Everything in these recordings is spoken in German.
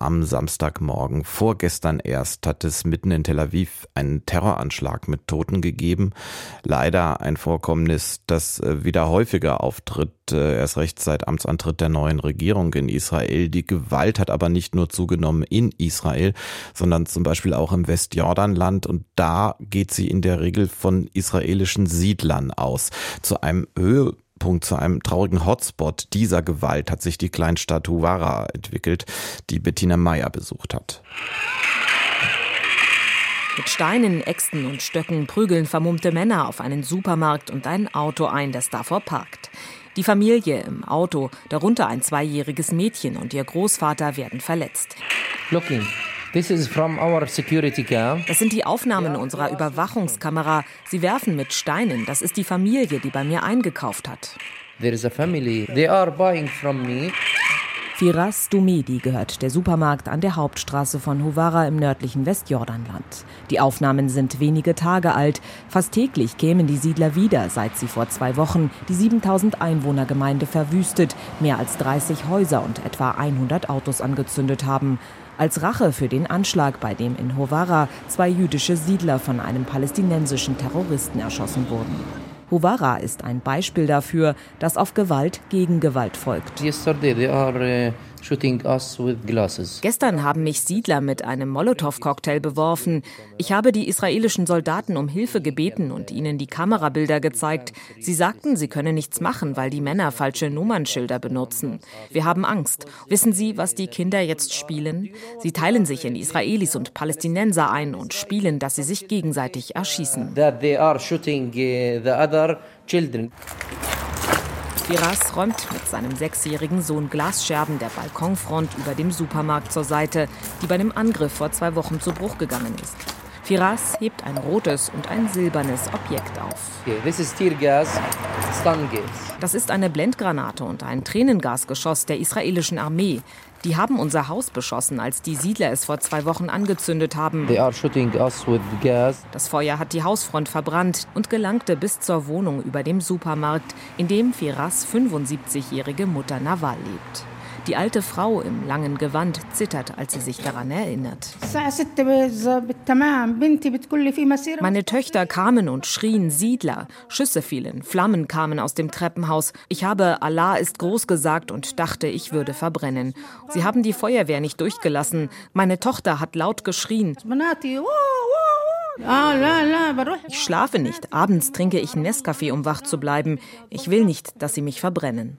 am Samstagmorgen, vorgestern erst, hat es mitten in Tel Aviv einen Terroranschlag mit Toten gegeben. Leider ein Vorkommnis, das äh, wieder häufiger auftritt, äh, erst recht seit Amtsantritt der neuen Regierung in Israel. Die Gewalt hat aber nicht nur zugenommen in Israel, sondern zum Beispiel auch im Westjordanland und da geht sie in der Regel von israelischen Siedlern aus. Zu einem Höhe Punkt zu einem traurigen Hotspot dieser Gewalt hat sich die Kleinstadt Huwara entwickelt, die Bettina Meyer besucht hat. Mit Steinen, Äxten und Stöcken prügeln vermummte Männer auf einen Supermarkt und ein Auto ein, das davor parkt. Die Familie im Auto, darunter ein zweijähriges Mädchen und ihr Großvater, werden verletzt. Looking. This is from our security cam. Das sind die Aufnahmen unserer Überwachungskamera. Sie werfen mit Steinen. Das ist die Familie, die bei mir eingekauft hat. There is a family. They are buying from me. Firas Dumedi gehört der Supermarkt an der Hauptstraße von Hovara im nördlichen Westjordanland. Die Aufnahmen sind wenige Tage alt. Fast täglich kämen die Siedler wieder, seit sie vor zwei Wochen die 7000 Einwohnergemeinde verwüstet, mehr als 30 Häuser und etwa 100 Autos angezündet haben als Rache für den Anschlag, bei dem in Hovara zwei jüdische Siedler von einem palästinensischen Terroristen erschossen wurden. Hovara ist ein Beispiel dafür, dass auf Gewalt gegen Gewalt folgt. Shooting us with glasses. Gestern haben mich Siedler mit einem Molotow-Cocktail beworfen. Ich habe die israelischen Soldaten um Hilfe gebeten und ihnen die Kamerabilder gezeigt. Sie sagten, sie können nichts machen, weil die Männer falsche Nummernschilder benutzen. Wir haben Angst. Wissen Sie, was die Kinder jetzt spielen? Sie teilen sich in Israelis und Palästinenser ein und spielen, dass sie sich gegenseitig erschießen. That they are shooting uh, the other children. Firas räumt mit seinem sechsjährigen Sohn Glasscherben der Balkonfront über dem Supermarkt zur Seite, die bei dem Angriff vor zwei Wochen zu Bruch gegangen ist. Firas hebt ein rotes und ein silbernes Objekt auf. Das ist eine Blendgranate und ein Tränengasgeschoss der israelischen Armee. Die haben unser Haus beschossen, als die Siedler es vor zwei Wochen angezündet haben. Das Feuer hat die Hausfront verbrannt und gelangte bis zur Wohnung über dem Supermarkt, in dem Firas 75-jährige Mutter Nawal lebt. Die alte Frau im langen Gewand zittert, als sie sich daran erinnert. Meine Töchter kamen und schrien Siedler. Schüsse fielen, Flammen kamen aus dem Treppenhaus. Ich habe Allah ist groß gesagt und dachte, ich würde verbrennen. Sie haben die Feuerwehr nicht durchgelassen. Meine Tochter hat laut geschrien. Ich schlafe nicht. Abends trinke ich Nescafé, um wach zu bleiben. Ich will nicht, dass sie mich verbrennen.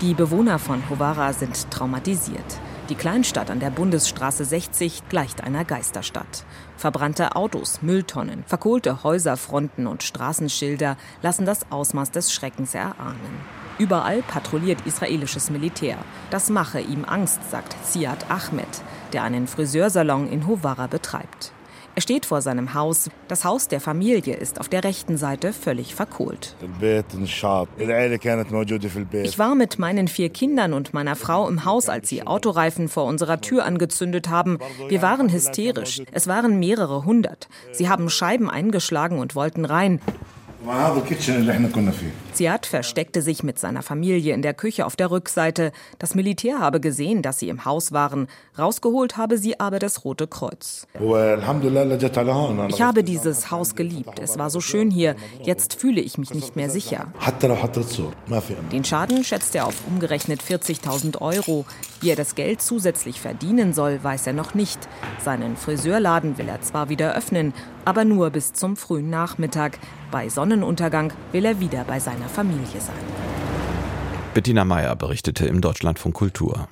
Die Bewohner von Hovara sind traumatisiert. Die Kleinstadt an der Bundesstraße 60 gleicht einer Geisterstadt. Verbrannte Autos, Mülltonnen, verkohlte Häuserfronten und Straßenschilder lassen das Ausmaß des Schreckens erahnen. Überall patrouilliert israelisches Militär. Das mache ihm Angst, sagt Ziad Ahmed, der einen Friseursalon in Hovara betreibt. Er steht vor seinem Haus. Das Haus der Familie ist auf der rechten Seite völlig verkohlt. Ich war mit meinen vier Kindern und meiner Frau im Haus, als sie Autoreifen vor unserer Tür angezündet haben. Wir waren hysterisch. Es waren mehrere hundert. Sie haben Scheiben eingeschlagen und wollten rein. Ziad versteckte sich mit seiner Familie in der Küche auf der Rückseite. Das Militär habe gesehen, dass sie im Haus waren. Rausgeholt habe sie aber das Rote Kreuz. Ich habe dieses Haus geliebt. Es war so schön hier. Jetzt fühle ich mich nicht mehr sicher. Den Schaden schätzt er auf umgerechnet 40.000 Euro. Wie er das Geld zusätzlich verdienen soll, weiß er noch nicht. Seinen Friseurladen will er zwar wieder öffnen, aber nur bis zum frühen Nachmittag. Bei Sonnenuntergang will er wieder bei seiner Familie sein. Bettina Meyer berichtete im Deutschlandfunk Kultur.